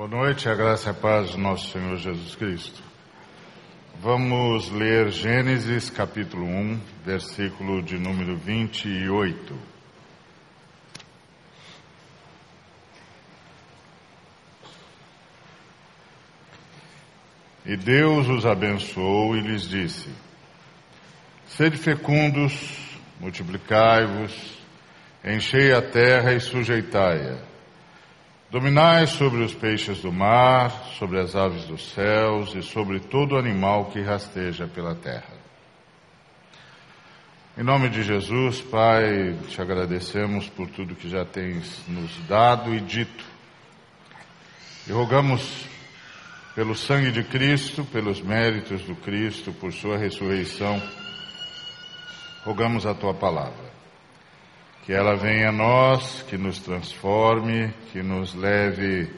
Boa noite, a graça e a paz do nosso Senhor Jesus Cristo. Vamos ler Gênesis capítulo 1, versículo de número 28. E Deus os abençoou e lhes disse: Sede fecundos, multiplicai-vos, enchei a terra e sujeitai-a Dominai sobre os peixes do mar, sobre as aves dos céus e sobre todo animal que rasteja pela terra. Em nome de Jesus, Pai, te agradecemos por tudo que já tens nos dado e dito. E rogamos pelo sangue de Cristo, pelos méritos do Cristo, por sua ressurreição, rogamos a tua palavra que ela venha a nós, que nos transforme, que nos leve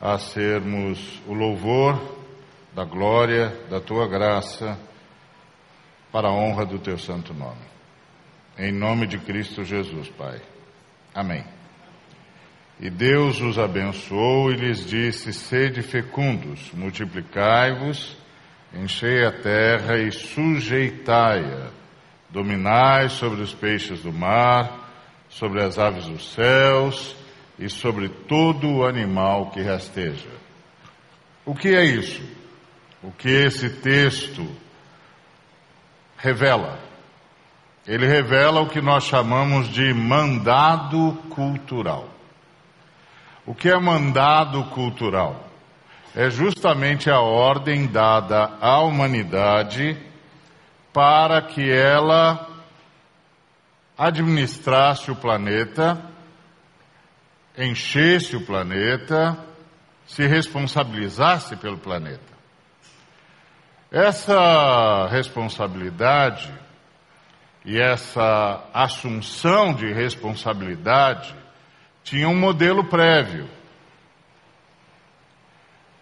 a sermos o louvor da glória, da tua graça, para a honra do teu santo nome. Em nome de Cristo Jesus, Pai. Amém. E Deus os abençoou e lhes disse: Sede fecundos, multiplicai-vos, enchei a terra e sujeitai-a, dominai sobre os peixes do mar sobre as aves dos céus e sobre todo animal que rasteja. O que é isso? O que esse texto revela? Ele revela o que nós chamamos de mandado cultural. O que é mandado cultural? É justamente a ordem dada à humanidade para que ela administrasse o planeta, enchesse o planeta, se responsabilizasse pelo planeta. Essa responsabilidade e essa assunção de responsabilidade tinha um modelo prévio.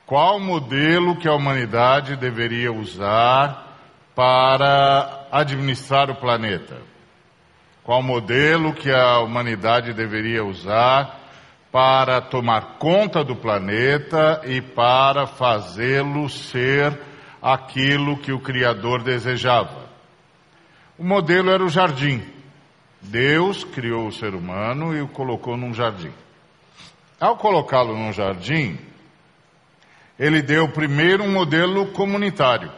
Qual modelo que a humanidade deveria usar para administrar o planeta? Qual modelo que a humanidade deveria usar para tomar conta do planeta e para fazê-lo ser aquilo que o Criador desejava. O modelo era o jardim. Deus criou o ser humano e o colocou num jardim. Ao colocá-lo num jardim, ele deu primeiro um modelo comunitário,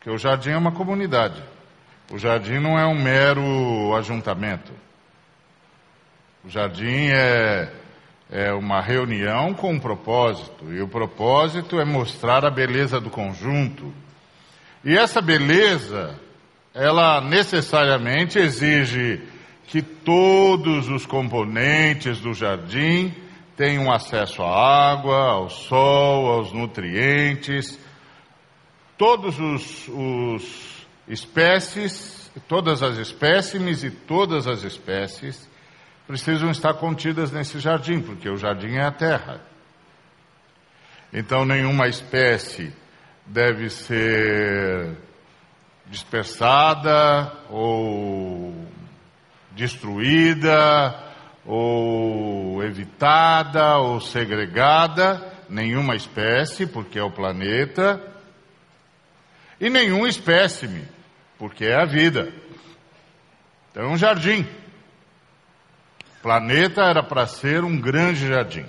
que o jardim é uma comunidade. O jardim não é um mero ajuntamento. O jardim é, é uma reunião com um propósito, e o propósito é mostrar a beleza do conjunto. E essa beleza, ela necessariamente exige que todos os componentes do jardim tenham acesso à água, ao sol, aos nutrientes, todos os, os espécies, todas as espécimes e todas as espécies precisam estar contidas nesse jardim, porque o jardim é a terra. Então, nenhuma espécie deve ser dispersada ou destruída ou evitada ou segregada, nenhuma espécie, porque é o planeta, e nenhum espécime, porque é a vida. Então é um jardim. O planeta era para ser um grande jardim.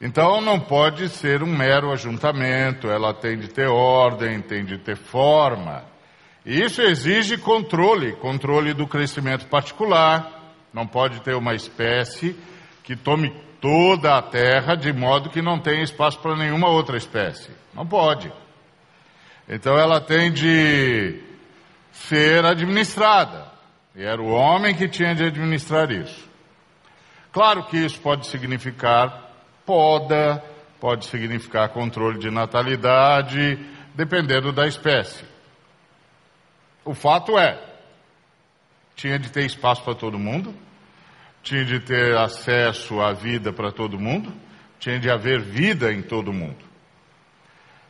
Então não pode ser um mero ajuntamento, ela tem de ter ordem, tem de ter forma. E isso exige controle, controle do crescimento particular. Não pode ter uma espécie que tome toda a terra de modo que não tenha espaço para nenhuma outra espécie. Não pode. Então ela tem de ser administrada. E era o homem que tinha de administrar isso. Claro que isso pode significar poda, pode significar controle de natalidade, dependendo da espécie. O fato é, tinha de ter espaço para todo mundo, tinha de ter acesso à vida para todo mundo, tinha de haver vida em todo mundo.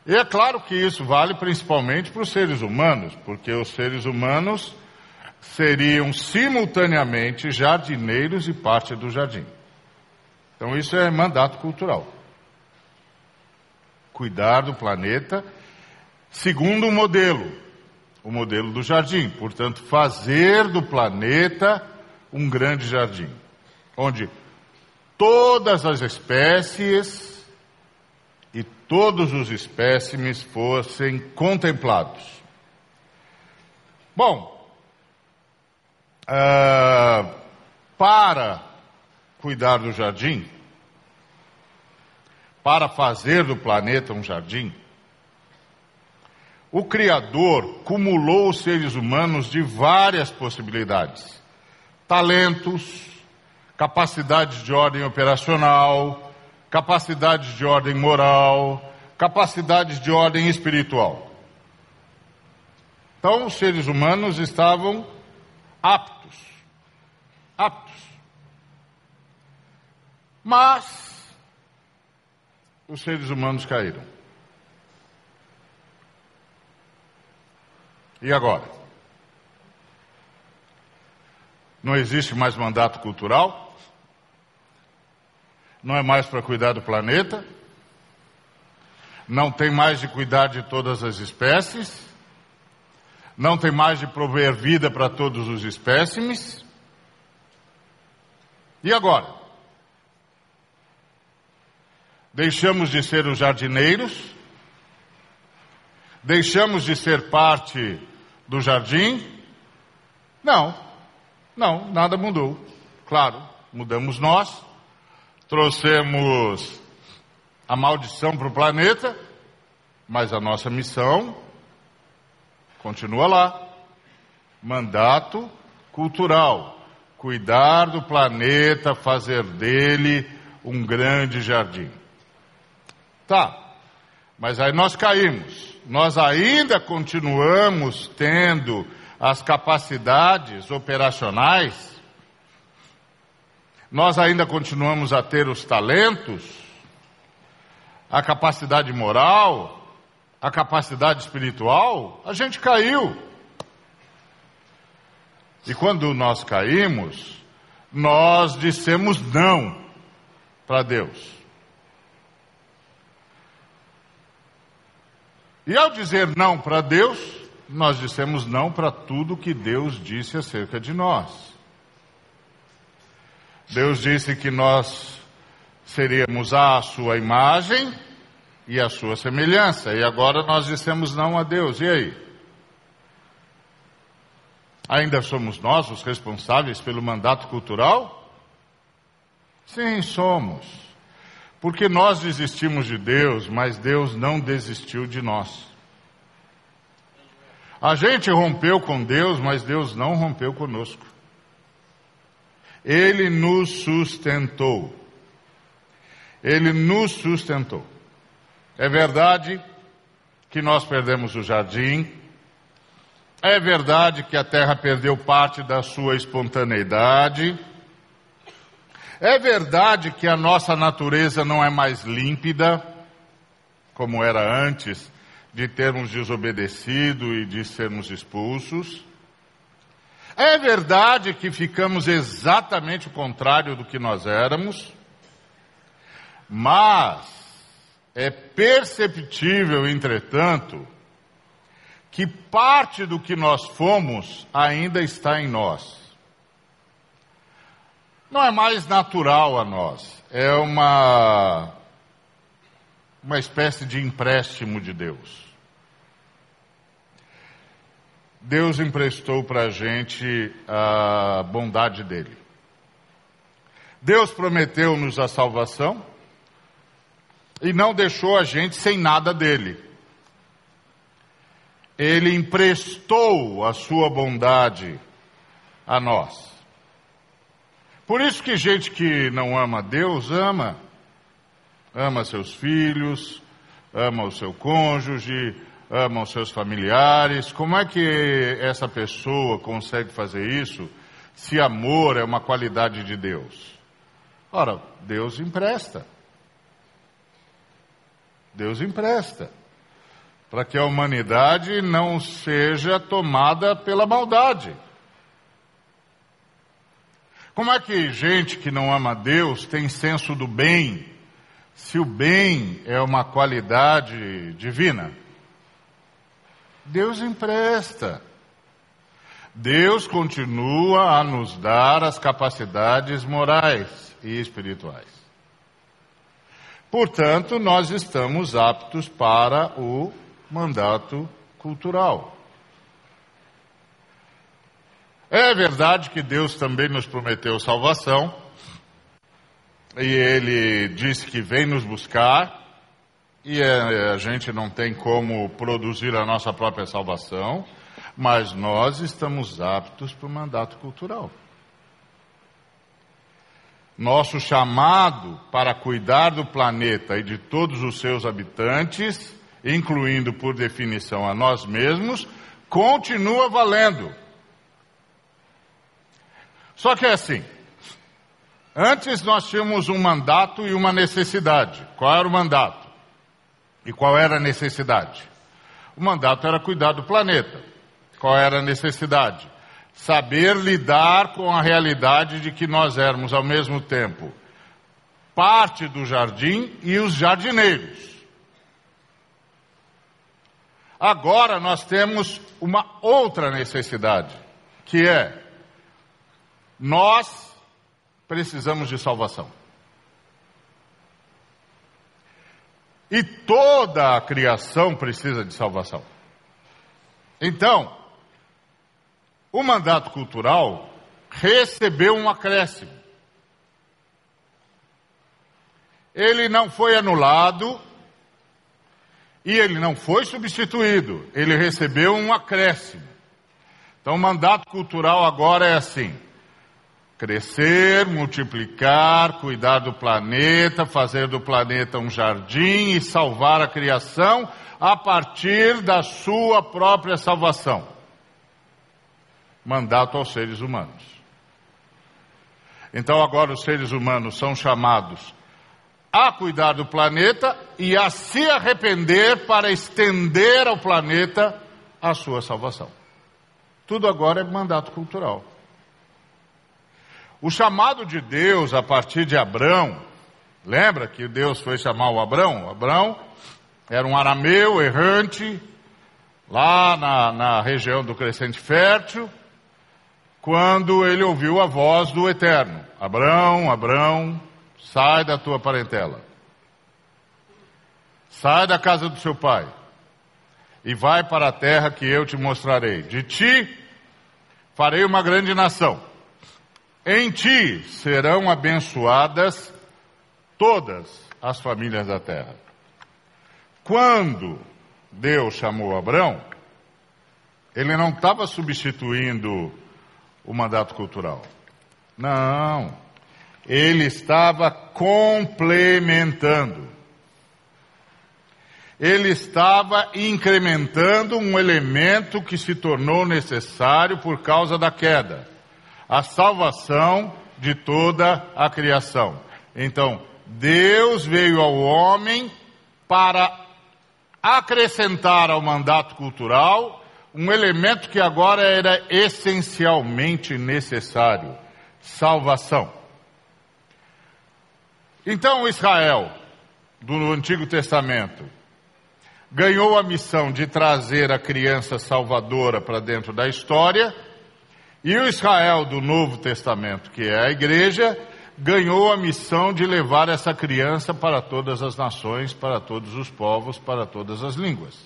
E é claro que isso vale principalmente para os seres humanos, porque os seres humanos seriam simultaneamente jardineiros e parte do jardim. Então isso é mandato cultural. cuidar do planeta segundo o modelo, o modelo do jardim. Portanto, fazer do planeta um grande jardim, onde todas as espécies e todos os espécimes fossem contemplados. Bom, uh, para cuidar do jardim, para fazer do planeta um jardim, o Criador cumulou os seres humanos de várias possibilidades: talentos, capacidades de ordem operacional, capacidades de ordem moral, capacidades de ordem espiritual. Então, os seres humanos estavam aptos, aptos. Mas, os seres humanos caíram. E agora? Não existe mais mandato cultural? Não é mais para cuidar do planeta? Não tem mais de cuidar de todas as espécies? Não tem mais de prover vida para todos os espécimes? E agora? Deixamos de ser os jardineiros? Deixamos de ser parte do jardim? Não, não, nada mudou. Claro, mudamos nós, trouxemos a maldição para o planeta, mas a nossa missão continua lá. Mandato cultural: cuidar do planeta, fazer dele um grande jardim. Tá, mas aí nós caímos nós ainda continuamos tendo as capacidades operacionais, nós ainda continuamos a ter os talentos, a capacidade moral, a capacidade espiritual, a gente caiu. E quando nós caímos, nós dissemos não para Deus. E ao dizer não para Deus, nós dissemos não para tudo que Deus disse acerca de nós. Deus disse que nós seríamos a sua imagem e a sua semelhança, e agora nós dissemos não a Deus. E aí? Ainda somos nós os responsáveis pelo mandato cultural? Sim, somos. Porque nós desistimos de Deus, mas Deus não desistiu de nós. A gente rompeu com Deus, mas Deus não rompeu conosco. Ele nos sustentou. Ele nos sustentou. É verdade que nós perdemos o jardim. É verdade que a terra perdeu parte da sua espontaneidade. É verdade que a nossa natureza não é mais límpida, como era antes de termos desobedecido e de sermos expulsos. É verdade que ficamos exatamente o contrário do que nós éramos, mas é perceptível, entretanto, que parte do que nós fomos ainda está em nós não é mais natural a nós, é uma, uma espécie de empréstimo de Deus. Deus emprestou para a gente a bondade dele. Deus prometeu-nos a salvação e não deixou a gente sem nada dele. Ele emprestou a sua bondade a nós. Por isso que gente que não ama Deus ama. Ama seus filhos, ama o seu cônjuge, ama os seus familiares. Como é que essa pessoa consegue fazer isso se amor é uma qualidade de Deus? Ora, Deus empresta. Deus empresta. Para que a humanidade não seja tomada pela maldade. Como é que gente que não ama Deus tem senso do bem se o bem é uma qualidade divina. Deus empresta. Deus continua a nos dar as capacidades morais e espirituais. Portanto, nós estamos aptos para o mandato cultural. É verdade que Deus também nos prometeu salvação, e Ele disse que vem nos buscar, e é, a gente não tem como produzir a nossa própria salvação, mas nós estamos aptos para o mandato cultural. Nosso chamado para cuidar do planeta e de todos os seus habitantes, incluindo por definição a nós mesmos, continua valendo. Só que é assim. Antes nós tínhamos um mandato e uma necessidade. Qual era o mandato? E qual era a necessidade? O mandato era cuidar do planeta. Qual era a necessidade? Saber lidar com a realidade de que nós éramos ao mesmo tempo parte do jardim e os jardineiros. Agora nós temos uma outra necessidade, que é nós precisamos de salvação. E toda a criação precisa de salvação. Então, o mandato cultural recebeu um acréscimo. Ele não foi anulado e ele não foi substituído, ele recebeu um acréscimo. Então, o mandato cultural agora é assim: Crescer, multiplicar, cuidar do planeta, fazer do planeta um jardim e salvar a criação a partir da sua própria salvação. Mandato aos seres humanos. Então agora os seres humanos são chamados a cuidar do planeta e a se arrepender para estender ao planeta a sua salvação. Tudo agora é mandato cultural. O chamado de Deus a partir de Abrão, lembra que Deus foi chamar o Abrão? Abrão era um arameu errante, lá na, na região do Crescente Fértil, quando ele ouviu a voz do Eterno: Abrão, Abrão, sai da tua parentela, sai da casa do seu pai. E vai para a terra que eu te mostrarei. De ti farei uma grande nação em ti serão abençoadas todas as famílias da terra. Quando Deus chamou Abraão, ele não estava substituindo o mandato cultural. Não. Ele estava complementando. Ele estava incrementando um elemento que se tornou necessário por causa da queda a salvação de toda a criação. Então, Deus veio ao homem para acrescentar ao mandato cultural um elemento que agora era essencialmente necessário: salvação. Então, Israel, do Antigo Testamento, ganhou a missão de trazer a criança salvadora para dentro da história e o Israel do Novo Testamento, que é a igreja, ganhou a missão de levar essa criança para todas as nações, para todos os povos, para todas as línguas.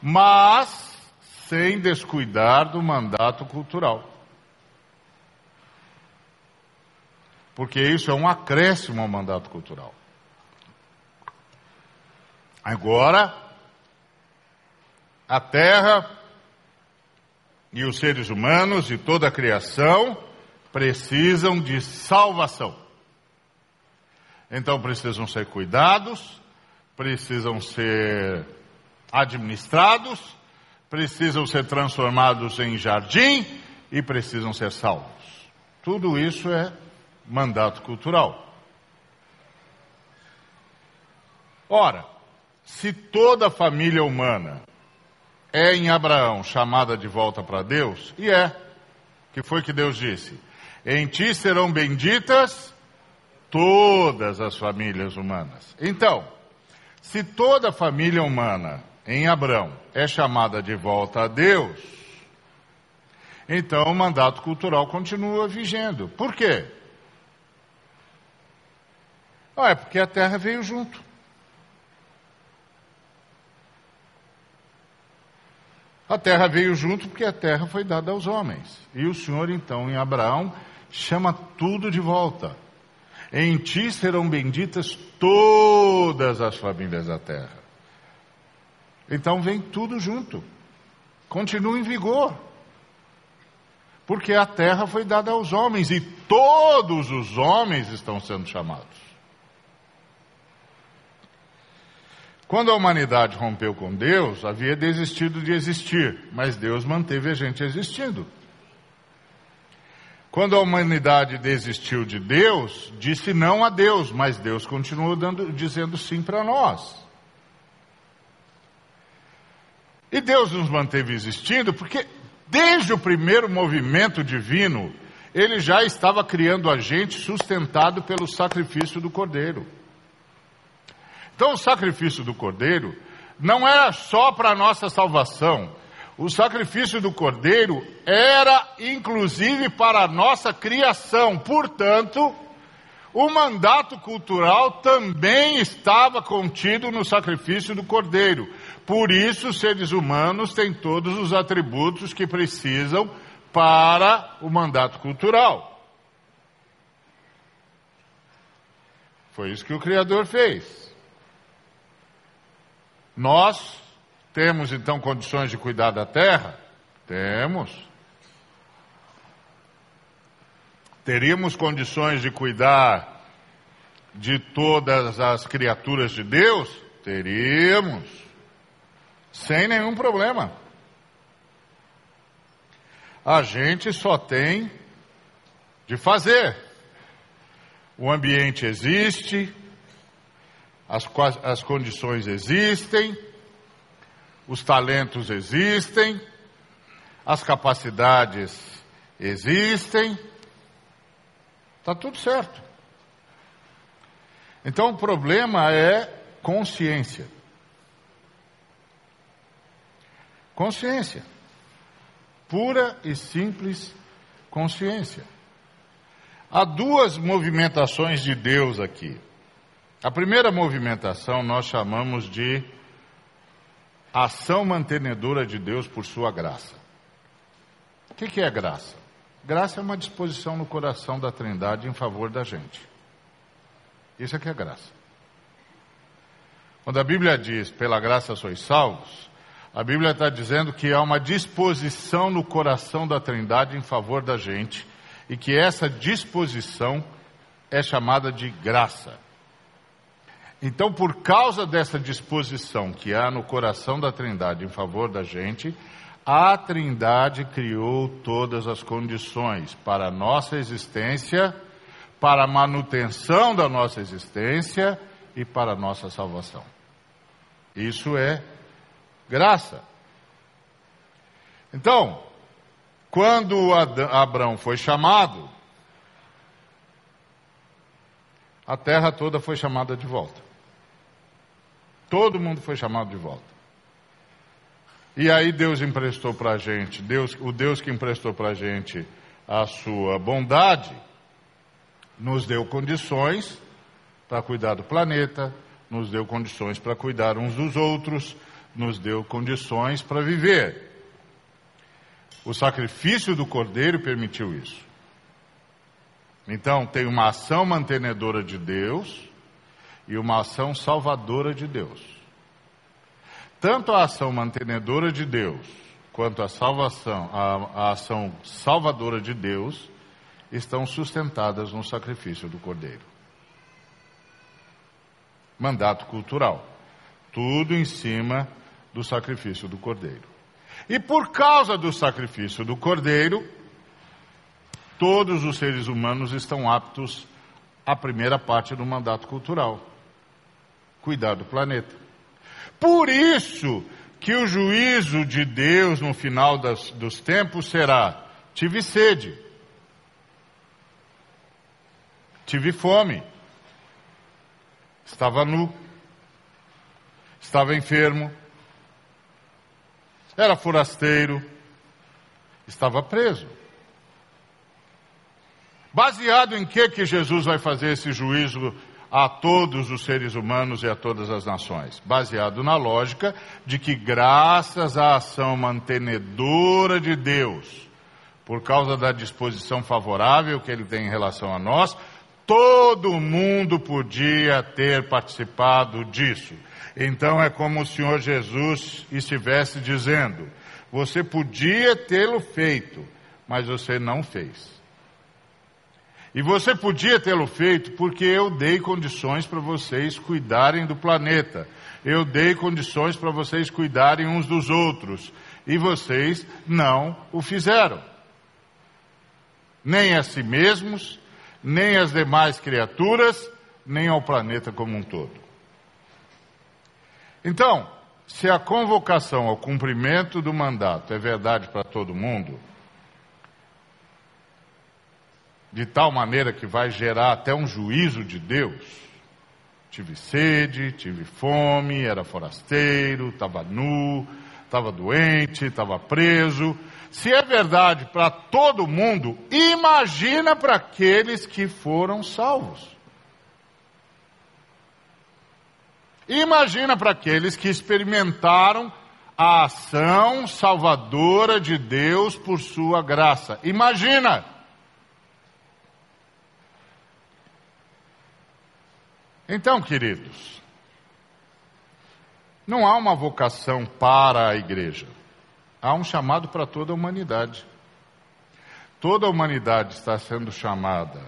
Mas sem descuidar do mandato cultural. Porque isso é um acréscimo ao mandato cultural. Agora, a terra e os seres humanos e toda a criação precisam de salvação. Então precisam ser cuidados, precisam ser administrados, precisam ser transformados em jardim e precisam ser salvos. Tudo isso é mandato cultural. Ora, se toda a família humana é em Abraão chamada de volta para Deus? E é. Que foi que Deus disse: Em ti serão benditas todas as famílias humanas. Então, se toda família humana em Abrão é chamada de volta a Deus, então o mandato cultural continua vigendo. Por quê? Ah, é porque a terra veio junto. A terra veio junto porque a terra foi dada aos homens. E o Senhor, então, em Abraão, chama tudo de volta. Em ti serão benditas todas as famílias da terra. Então vem tudo junto. Continua em vigor. Porque a terra foi dada aos homens e todos os homens estão sendo chamados. Quando a humanidade rompeu com Deus, havia desistido de existir, mas Deus manteve a gente existindo. Quando a humanidade desistiu de Deus, disse não a Deus, mas Deus continuou dando, dizendo sim para nós. E Deus nos manteve existindo porque, desde o primeiro movimento divino, Ele já estava criando a gente sustentado pelo sacrifício do Cordeiro. Então, o sacrifício do Cordeiro não era só para a nossa salvação. O sacrifício do Cordeiro era, inclusive, para a nossa criação. Portanto, o mandato cultural também estava contido no sacrifício do Cordeiro. Por isso, os seres humanos têm todos os atributos que precisam para o mandato cultural. Foi isso que o Criador fez. Nós temos então condições de cuidar da terra? Temos. Teríamos condições de cuidar de todas as criaturas de Deus? Teríamos sem nenhum problema. A gente só tem de fazer. O ambiente existe, as, as condições existem, os talentos existem, as capacidades existem, está tudo certo. Então o problema é consciência. Consciência. Pura e simples consciência. Há duas movimentações de Deus aqui. A primeira movimentação nós chamamos de ação mantenedora de Deus por sua graça. O que, é graça? Graça é uma disposição no coração da Trindade em favor da gente. Isso é que é graça. Quando a Bíblia diz, pela graça sois salvos, a Bíblia está dizendo que há uma disposição no coração da Trindade em favor da gente e que essa disposição é chamada de graça. Então, por causa dessa disposição que há no coração da Trindade em favor da gente, a Trindade criou todas as condições para a nossa existência, para a manutenção da nossa existência e para a nossa salvação. Isso é graça. Então, quando Abraão foi chamado, a terra toda foi chamada de volta. Todo mundo foi chamado de volta. E aí Deus emprestou para a gente, Deus, o Deus que emprestou para a gente a sua bondade, nos deu condições para cuidar do planeta, nos deu condições para cuidar uns dos outros, nos deu condições para viver. O sacrifício do cordeiro permitiu isso. Então, tem uma ação mantenedora de Deus e uma ação salvadora de Deus. Tanto a ação mantenedora de Deus quanto a salvação, a, a ação salvadora de Deus estão sustentadas no sacrifício do cordeiro. Mandato cultural. Tudo em cima do sacrifício do cordeiro. E por causa do sacrifício do cordeiro, todos os seres humanos estão aptos à primeira parte do mandato cultural: cuidar do planeta. Por isso que o juízo de Deus no final das, dos tempos será: tive sede, tive fome, estava nu, estava enfermo, era forasteiro, estava preso. Baseado em que que Jesus vai fazer esse juízo a todos os seres humanos e a todas as nações? Baseado na lógica de que graças à ação mantenedora de Deus, por causa da disposição favorável que ele tem em relação a nós, todo mundo podia ter participado disso. Então é como o Senhor Jesus estivesse dizendo: você podia tê-lo feito, mas você não fez. E você podia tê-lo feito porque eu dei condições para vocês cuidarem do planeta. Eu dei condições para vocês cuidarem uns dos outros. E vocês não o fizeram. Nem a si mesmos, nem as demais criaturas, nem ao planeta como um todo. Então, se a convocação ao cumprimento do mandato é verdade para todo mundo, de tal maneira que vai gerar até um juízo de Deus. Tive sede, tive fome, era forasteiro, estava nu, estava doente, estava preso. Se é verdade para todo mundo, imagina para aqueles que foram salvos. Imagina para aqueles que experimentaram a ação salvadora de Deus por sua graça. Imagina! Então, queridos, não há uma vocação para a igreja, há um chamado para toda a humanidade. Toda a humanidade está sendo chamada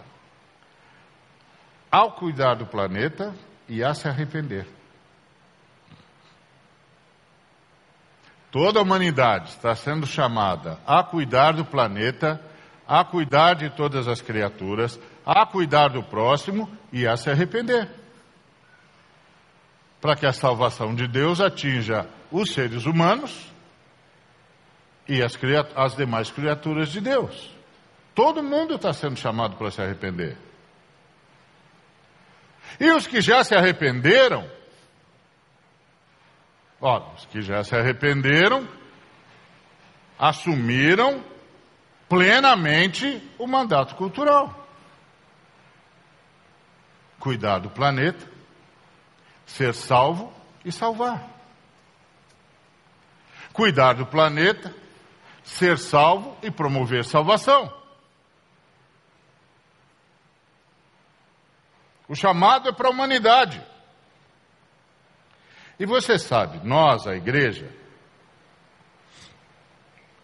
ao cuidar do planeta e a se arrepender. Toda a humanidade está sendo chamada a cuidar do planeta, a cuidar de todas as criaturas, a cuidar do próximo e a se arrepender para que a salvação de Deus atinja os seres humanos e as, as demais criaturas de Deus. Todo mundo está sendo chamado para se arrepender. E os que já se arrependeram, os que já se arrependeram, assumiram plenamente o mandato cultural. Cuidar do planeta, ser salvo e salvar. Cuidar do planeta, ser salvo e promover salvação. O chamado é para a humanidade. E você sabe, nós, a igreja,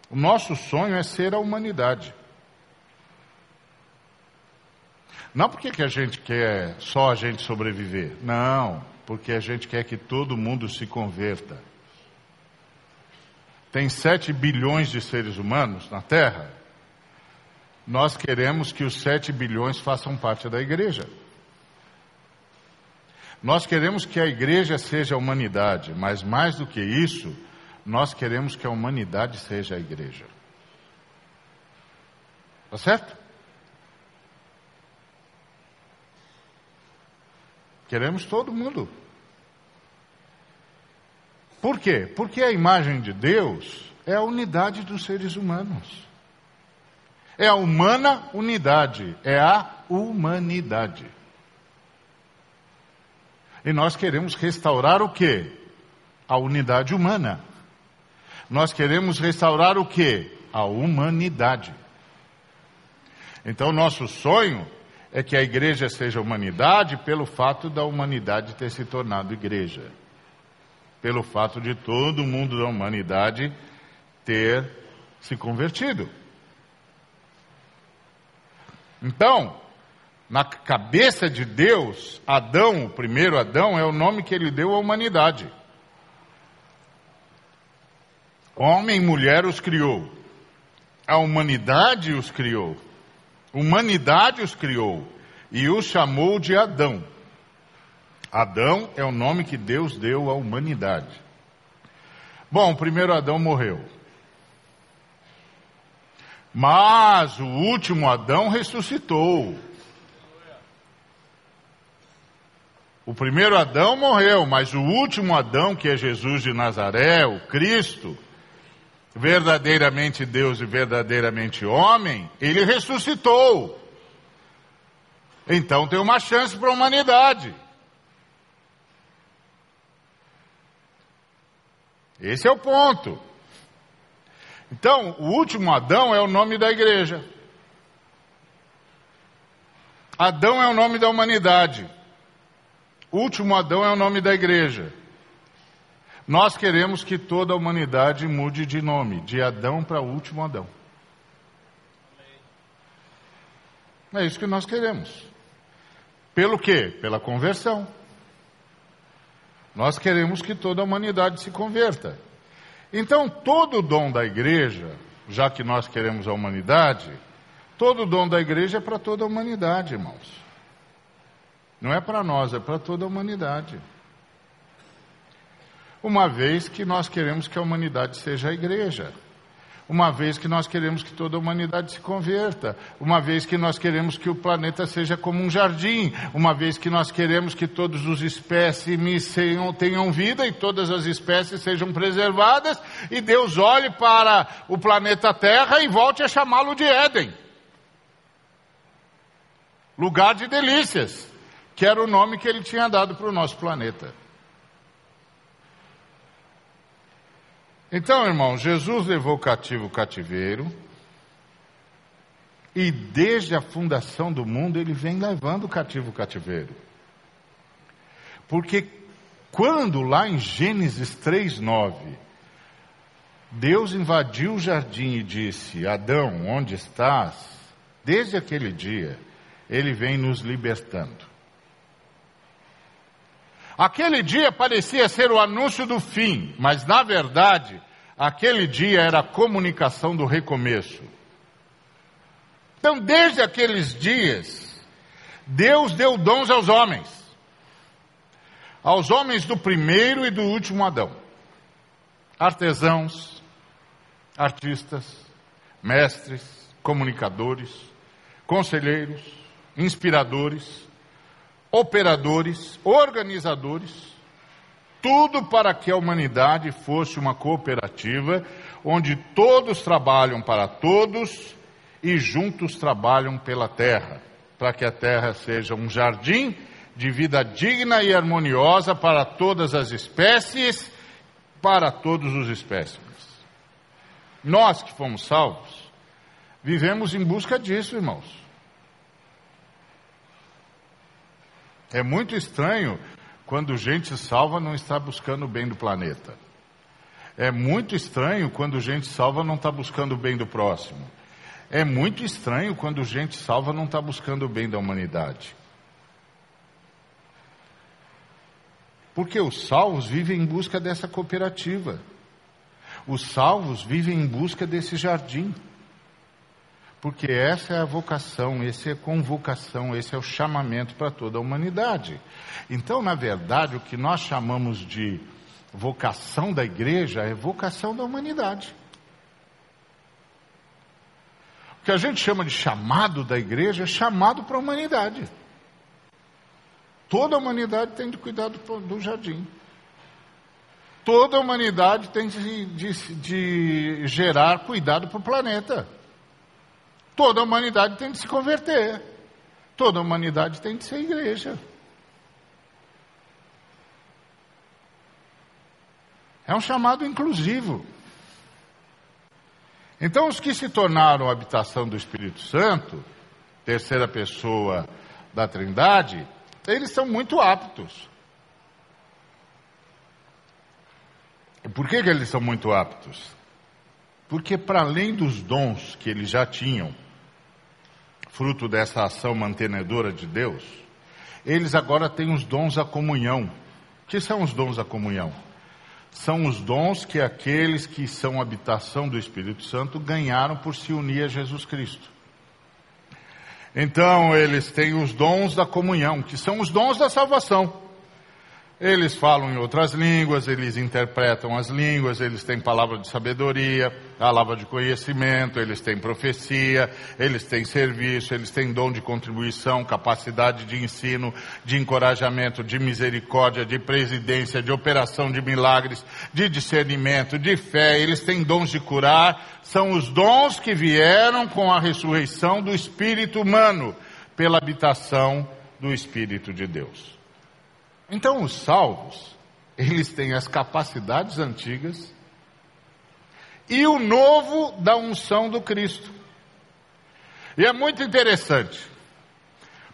o nosso sonho é ser a humanidade. Não porque que a gente quer só a gente sobreviver. Não porque a gente quer que todo mundo se converta. Tem 7 bilhões de seres humanos na Terra. Nós queremos que os 7 bilhões façam parte da igreja. Nós queremos que a igreja seja a humanidade, mas mais do que isso, nós queremos que a humanidade seja a igreja. Tá certo? Queremos todo mundo. Por quê? Porque a imagem de Deus é a unidade dos seres humanos. É a humana unidade, é a humanidade. E nós queremos restaurar o quê? A unidade humana. Nós queremos restaurar o quê? A humanidade. Então, nosso sonho é que a igreja seja humanidade pelo fato da humanidade ter se tornado igreja. Pelo fato de todo mundo da humanidade ter se convertido. Então, na cabeça de Deus, Adão, o primeiro Adão, é o nome que ele deu à humanidade. Homem e mulher os criou. A humanidade os criou. Humanidade os criou e os chamou de Adão. Adão é o nome que Deus deu à humanidade. Bom, primeiro Adão morreu. Mas o último Adão ressuscitou. O primeiro Adão morreu, mas o último Adão, que é Jesus de Nazaré, o Cristo, verdadeiramente Deus e verdadeiramente homem, ele ressuscitou. Então tem uma chance para a humanidade. Esse é o ponto. Então, o último Adão é o nome da igreja. Adão é o nome da humanidade. O último Adão é o nome da igreja. Nós queremos que toda a humanidade mude de nome, de Adão para o último Adão. É isso que nós queremos. Pelo quê? Pela conversão. Nós queremos que toda a humanidade se converta. Então, todo o dom da igreja, já que nós queremos a humanidade, todo o dom da igreja é para toda a humanidade, irmãos. Não é para nós, é para toda a humanidade. Uma vez que nós queremos que a humanidade seja a igreja. Uma vez que nós queremos que toda a humanidade se converta, uma vez que nós queremos que o planeta seja como um jardim, uma vez que nós queremos que todos os espécimes tenham, tenham vida e todas as espécies sejam preservadas, e Deus olhe para o planeta Terra e volte a chamá-lo de Éden. Lugar de delícias, que era o nome que ele tinha dado para o nosso planeta. Então, irmão, Jesus levou cativo o cativeiro, e desde a fundação do mundo ele vem levando cativo o cativeiro. Porque quando lá em Gênesis 3:9 Deus invadiu o jardim e disse: Adão, onde estás? Desde aquele dia, ele vem nos libertando. Aquele dia parecia ser o anúncio do fim, mas na verdade, aquele dia era a comunicação do recomeço. Então, desde aqueles dias, Deus deu dons aos homens, aos homens do primeiro e do último Adão, artesãos, artistas, mestres, comunicadores, conselheiros, inspiradores, operadores, organizadores, tudo para que a humanidade fosse uma cooperativa onde todos trabalham para todos e juntos trabalham pela terra, para que a terra seja um jardim de vida digna e harmoniosa para todas as espécies, para todos os espécimes. Nós que fomos salvos, vivemos em busca disso, irmãos. É muito estranho quando gente salva não está buscando o bem do planeta. É muito estranho quando gente salva não está buscando o bem do próximo. É muito estranho quando gente salva não está buscando o bem da humanidade. Porque os salvos vivem em busca dessa cooperativa. Os salvos vivem em busca desse jardim. Porque essa é a vocação, essa é a convocação, esse é o chamamento para toda a humanidade. Então, na verdade, o que nós chamamos de vocação da igreja é vocação da humanidade. O que a gente chama de chamado da igreja é chamado para a humanidade. Toda a humanidade tem de cuidar do, do jardim. Toda a humanidade tem de, de, de gerar cuidado para o planeta. Toda a humanidade tem de se converter. Toda a humanidade tem de ser igreja. É um chamado inclusivo. Então, os que se tornaram habitação do Espírito Santo, terceira pessoa da Trindade, eles são muito aptos. Por que, que eles são muito aptos? Porque, para além dos dons que eles já tinham, fruto dessa ação mantenedora de Deus, eles agora têm os dons da comunhão. O que são os dons da comunhão? São os dons que aqueles que são habitação do Espírito Santo ganharam por se unir a Jesus Cristo. Então, eles têm os dons da comunhão, que são os dons da salvação. Eles falam em outras línguas, eles interpretam as línguas, eles têm palavra de sabedoria, palavra de conhecimento, eles têm profecia, eles têm serviço, eles têm dom de contribuição, capacidade de ensino, de encorajamento, de misericórdia, de presidência, de operação de milagres, de discernimento, de fé, eles têm dons de curar, são os dons que vieram com a ressurreição do espírito humano, pela habitação do Espírito de Deus. Então, os salvos, eles têm as capacidades antigas e o novo da unção do Cristo. E é muito interessante,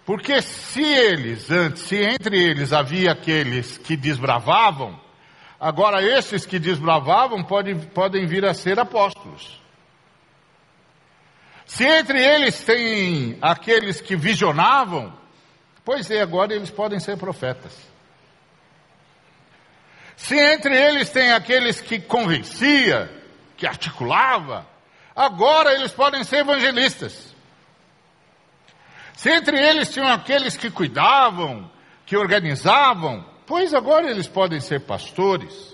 porque se eles, antes, se entre eles havia aqueles que desbravavam, agora esses que desbravavam podem, podem vir a ser apóstolos. Se entre eles tem aqueles que visionavam, pois é, agora eles podem ser profetas. Se entre eles tem aqueles que convencia, que articulava, agora eles podem ser evangelistas. Se entre eles tinham aqueles que cuidavam, que organizavam, pois agora eles podem ser pastores.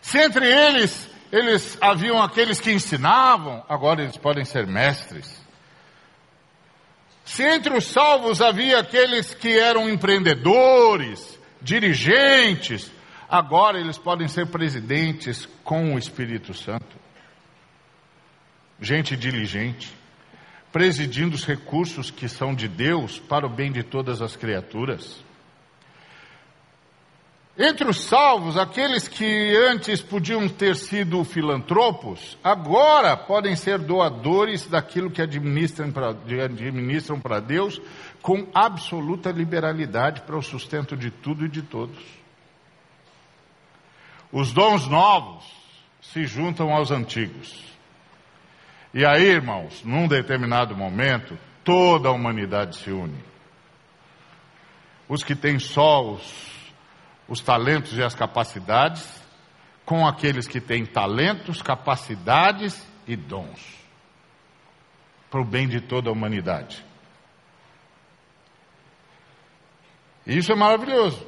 Se entre eles eles haviam aqueles que ensinavam, agora eles podem ser mestres. Se entre os salvos havia aqueles que eram empreendedores, dirigentes, agora eles podem ser presidentes com o Espírito Santo. Gente diligente, presidindo os recursos que são de Deus para o bem de todas as criaturas. Entre os salvos, aqueles que antes podiam ter sido filantropos, agora podem ser doadores daquilo que administram para Deus com absoluta liberalidade para o sustento de tudo e de todos. Os dons novos se juntam aos antigos. E aí, irmãos, num determinado momento, toda a humanidade se une. Os que têm só os os talentos e as capacidades com aqueles que têm talentos, capacidades e dons para o bem de toda a humanidade. Isso é maravilhoso.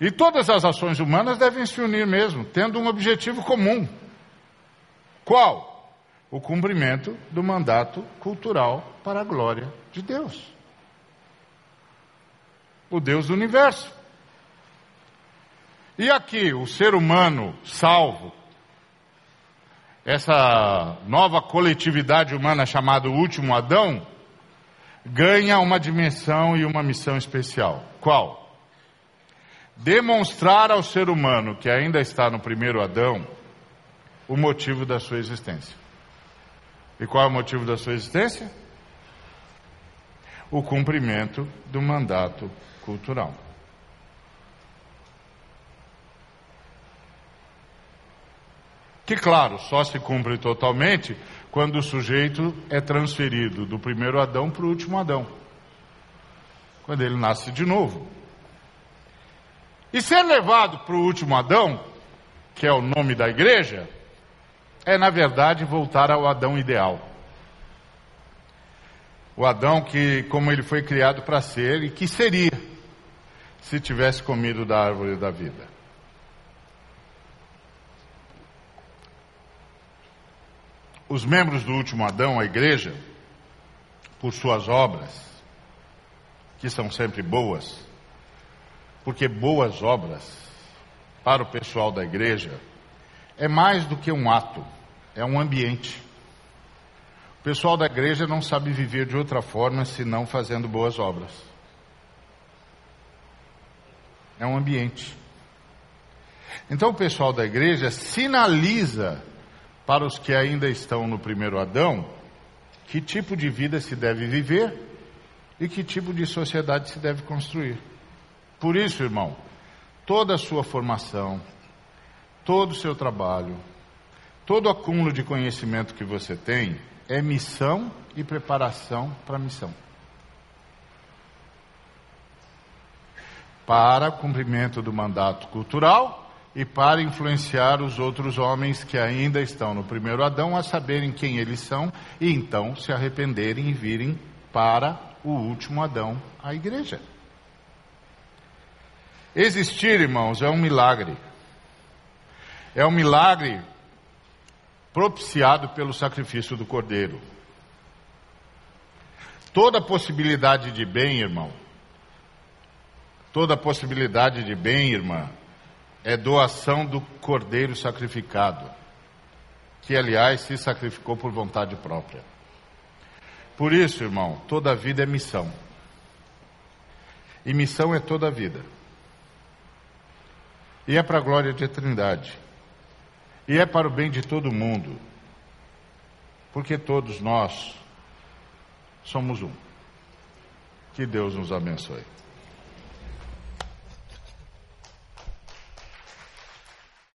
E todas as ações humanas devem se unir mesmo, tendo um objetivo comum. Qual? O cumprimento do mandato cultural para a glória de Deus o Deus do universo. E aqui, o ser humano salvo, essa nova coletividade humana chamada Último Adão, ganha uma dimensão e uma missão especial. Qual? Demonstrar ao ser humano que ainda está no primeiro Adão o motivo da sua existência. E qual é o motivo da sua existência? O cumprimento do mandato cultural. Que, claro, só se cumpre totalmente quando o sujeito é transferido do primeiro Adão para o último Adão. Quando ele nasce de novo. E ser levado para o último Adão, que é o nome da igreja, é na verdade voltar ao Adão ideal. O Adão que, como ele foi criado para ser e que seria se tivesse comido da árvore da vida. Os membros do último Adão, a igreja, por suas obras, que são sempre boas, porque boas obras para o pessoal da igreja é mais do que um ato, é um ambiente. O pessoal da igreja não sabe viver de outra forma senão fazendo boas obras é um ambiente. Então o pessoal da igreja sinaliza para os que ainda estão no primeiro Adão que tipo de vida se deve viver e que tipo de sociedade se deve construir. Por isso, irmão, toda a sua formação, todo o seu trabalho, todo o acúmulo de conhecimento que você tem é missão e preparação para a missão. para cumprimento do mandato cultural e para influenciar os outros homens que ainda estão no primeiro Adão a saberem quem eles são e então se arrependerem e virem para o último Adão, a igreja. Existir, irmãos, é um milagre. É um milagre propiciado pelo sacrifício do Cordeiro. Toda possibilidade de bem, irmão, toda possibilidade de bem, irmã, é doação do Cordeiro sacrificado, que aliás se sacrificou por vontade própria. Por isso, irmão, toda vida é missão. E missão é toda vida. E é para a glória de Trindade. E é para o bem de todo mundo. Porque todos nós somos um. Que Deus nos abençoe.